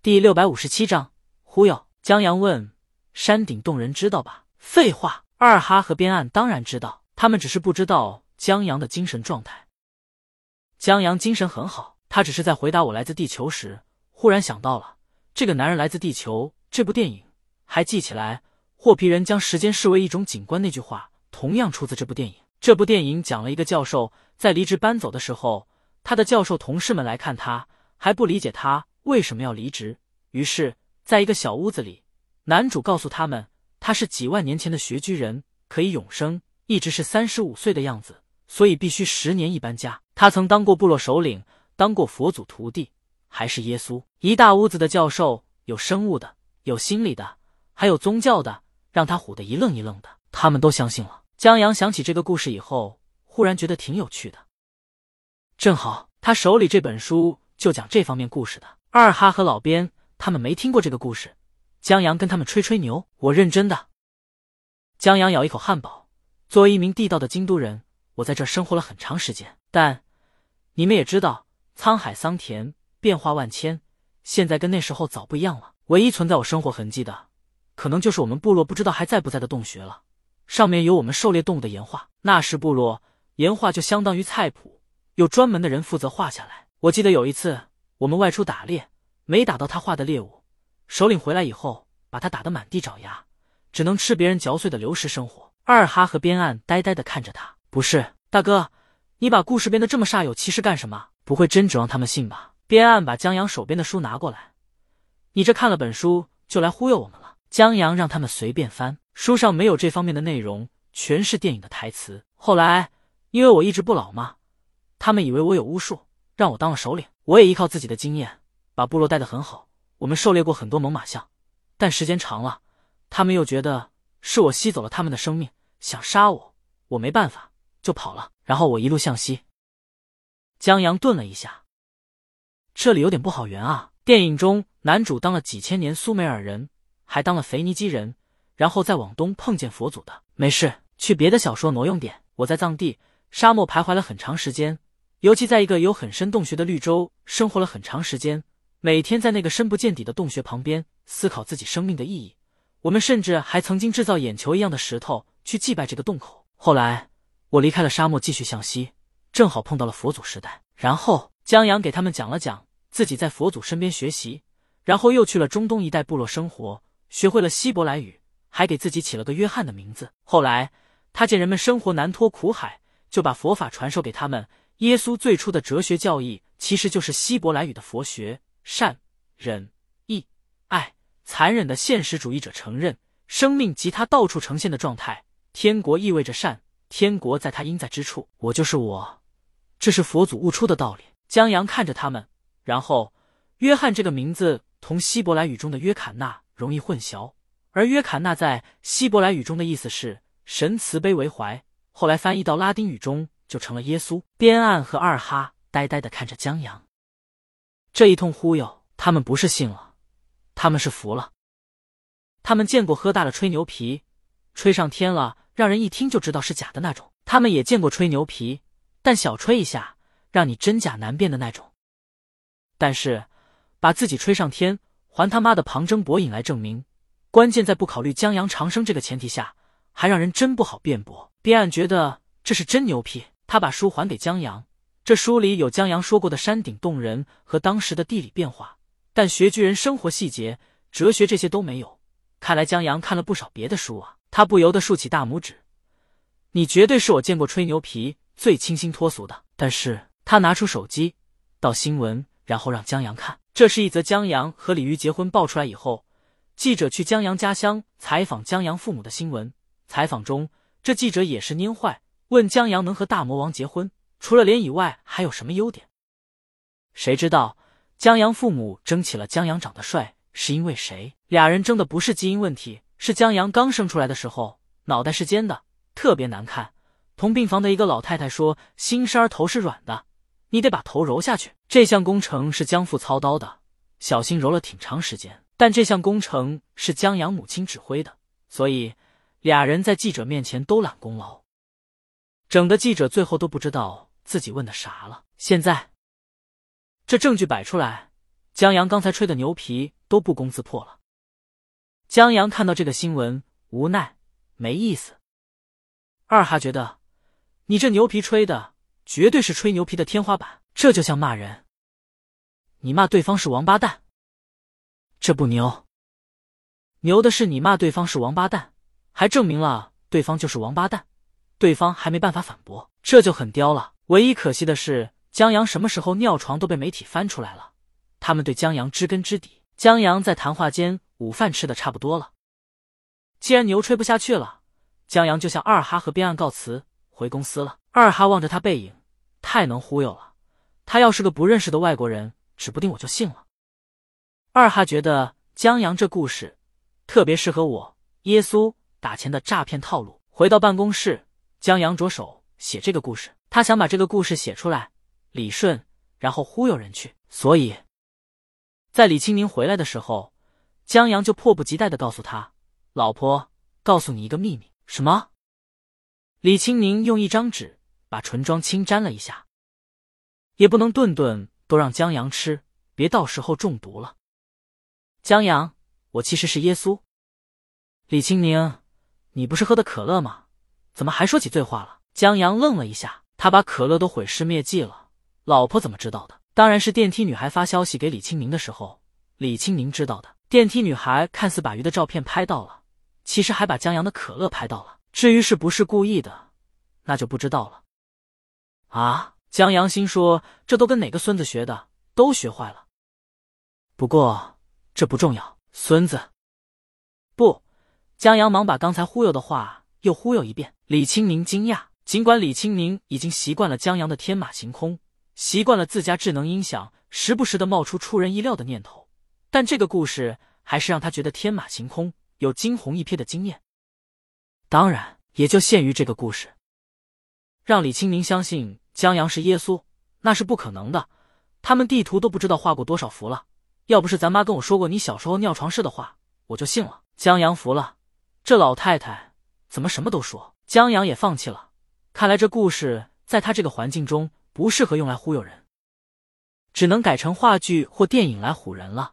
第六百五十七章忽悠。江阳问：“山顶洞人知道吧？”废话，二哈和边岸当然知道，他们只是不知道江阳的精神状态。江阳精神很好，他只是在回答我来自地球时，忽然想到了这个男人来自地球这部电影，还记起来霍皮人将时间视为一种景观那句话，同样出自这部电影。这部电影讲了一个教授在离职搬走的时候，他的教授同事们来看他，还不理解他为什么要离职。于是，在一个小屋子里，男主告诉他们，他是几万年前的穴居人，可以永生，一直是三十五岁的样子。所以必须十年一搬家。他曾当过部落首领，当过佛祖徒弟，还是耶稣。一大屋子的教授，有生物的，有心理的，还有宗教的，让他唬得一愣一愣的。他们都相信了。江阳想起这个故事以后，忽然觉得挺有趣的。正好他手里这本书就讲这方面故事的。二哈和老边他们没听过这个故事。江阳跟他们吹吹牛，我认真的。江阳咬一口汉堡，作为一名地道的京都人。我在这生活了很长时间，但你们也知道，沧海桑田，变化万千，现在跟那时候早不一样了。唯一存在我生活痕迹的，可能就是我们部落不知道还在不在的洞穴了。上面有我们狩猎动物的岩画，那时部落岩画就相当于菜谱，有专门的人负责画下来。我记得有一次我们外出打猎，没打到他画的猎物，首领回来以后把他打得满地找牙，只能吃别人嚼碎的流食生活。二哈和边岸呆呆的看着他。不是大哥，你把故事编得这么煞有其事干什么？不会真指望他们信吧？边岸把江阳手边的书拿过来，你这看了本书就来忽悠我们了？江阳让他们随便翻，书上没有这方面的内容，全是电影的台词。后来因为我一直不老嘛，他们以为我有巫术，让我当了首领。我也依靠自己的经验，把部落带得很好。我们狩猎过很多猛犸象，但时间长了，他们又觉得是我吸走了他们的生命，想杀我，我没办法。就跑了，然后我一路向西。江阳顿了一下，这里有点不好圆啊。电影中男主当了几千年苏美尔人，还当了腓尼基人，然后再往东碰见佛祖的。没事，去别的小说挪用点。我在藏地沙漠徘徊了很长时间，尤其在一个有很深洞穴的绿洲生活了很长时间，每天在那个深不见底的洞穴旁边思考自己生命的意义。我们甚至还曾经制造眼球一样的石头去祭拜这个洞口。后来。我离开了沙漠，继续向西，正好碰到了佛祖时代。然后江阳给他们讲了讲自己在佛祖身边学习，然后又去了中东一带部落生活，学会了希伯来语，还给自己起了个约翰的名字。后来他见人们生活难脱苦海，就把佛法传授给他们。耶稣最初的哲学教义其实就是希伯来语的佛学：善、忍、义、爱。残忍的现实主义者承认，生命及他到处呈现的状态，天国意味着善。天国在他应在之处，我就是我，这是佛祖悟出的道理。江阳看着他们，然后约翰这个名字同希伯来语中的约坎纳容易混淆，而约坎纳在希伯来语中的意思是神慈悲为怀，后来翻译到拉丁语中就成了耶稣。边岸和二哈呆呆的看着江阳，这一通忽悠，他们不是信了，他们是服了。他们见过喝大了吹牛皮，吹上天了。让人一听就知道是假的那种。他们也见过吹牛皮，但小吹一下，让你真假难辨的那种。但是把自己吹上天，还他妈的旁征博引来证明，关键在不考虑江阳长生这个前提下，还让人真不好辩驳。边岸觉得这是真牛批，他把书还给江阳。这书里有江阳说过的山顶洞人和当时的地理变化，但穴居人生活细节、哲学这些都没有。看来江阳看了不少别的书啊。他不由得竖起大拇指，你绝对是我见过吹牛皮最清新脱俗的。但是他拿出手机，到新闻，然后让江阳看。这是一则江阳和李玉结婚爆出来以后，记者去江阳家乡采访江阳父母的新闻。采访中，这记者也是蔫坏，问江阳能和大魔王结婚，除了脸以外还有什么优点？谁知道江阳父母争起了江阳长得帅是因为谁？俩人争的不是基因问题。是江阳刚生出来的时候，脑袋是尖的，特别难看。同病房的一个老太太说：“新生儿头是软的，你得把头揉下去。”这项工程是江父操刀的，小心揉了挺长时间。但这项工程是江阳母亲指挥的，所以俩人在记者面前都揽功劳，整的记者最后都不知道自己问的啥了。现在这证据摆出来，江阳刚才吹的牛皮都不攻自破了。江阳看到这个新闻，无奈，没意思。二哈觉得，你这牛皮吹的绝对是吹牛皮的天花板，这就像骂人。你骂对方是王八蛋，这不牛。牛的是你骂对方是王八蛋，还证明了对方就是王八蛋，对方还没办法反驳，这就很刁了。唯一可惜的是，江阳什么时候尿床都被媒体翻出来了，他们对江阳知根知底。江阳在谈话间午饭吃的差不多了，既然牛吹不下去了，江阳就向二哈和边岸告辞，回公司了。二哈望着他背影，太能忽悠了。他要是个不认识的外国人，指不定我就信了。二哈觉得江阳这故事。特别适合我耶稣打钱的诈骗套路。回到办公室，江阳着手写这个故事。他想把这个故事写出来，理顺，然后忽悠人去。所以，在李清明回来的时候，江阳就迫不及待的告诉他：“老婆，告诉你一个秘密。”什么？李清明用一张纸把唇妆轻沾了一下，也不能顿顿都让江阳吃，别到时候中毒了。江阳。我其实是耶稣，李清明，你不是喝的可乐吗？怎么还说起醉话了？江阳愣了一下，他把可乐都毁尸灭迹了，老婆怎么知道的？当然是电梯女孩发消息给李清明的时候，李清明知道的。电梯女孩看似把鱼的照片拍到了，其实还把江阳的可乐拍到了。至于是不是故意的，那就不知道了。啊！江阳心说，这都跟哪个孙子学的？都学坏了。不过这不重要。孙子，不，江阳忙把刚才忽悠的话又忽悠一遍。李清明惊讶，尽管李清明已经习惯了江阳的天马行空，习惯了自家智能音响时不时的冒出出人意料的念头，但这个故事还是让他觉得天马行空，有惊鸿一瞥的经验。当然，也就限于这个故事。让李清明相信江阳是耶稣，那是不可能的。他们地图都不知道画过多少幅了。要不是咱妈跟我说过你小时候尿床事的话，我就信了。江阳服了，这老太太怎么什么都说？江阳也放弃了。看来这故事在他这个环境中不适合用来忽悠人，只能改成话剧或电影来唬人了。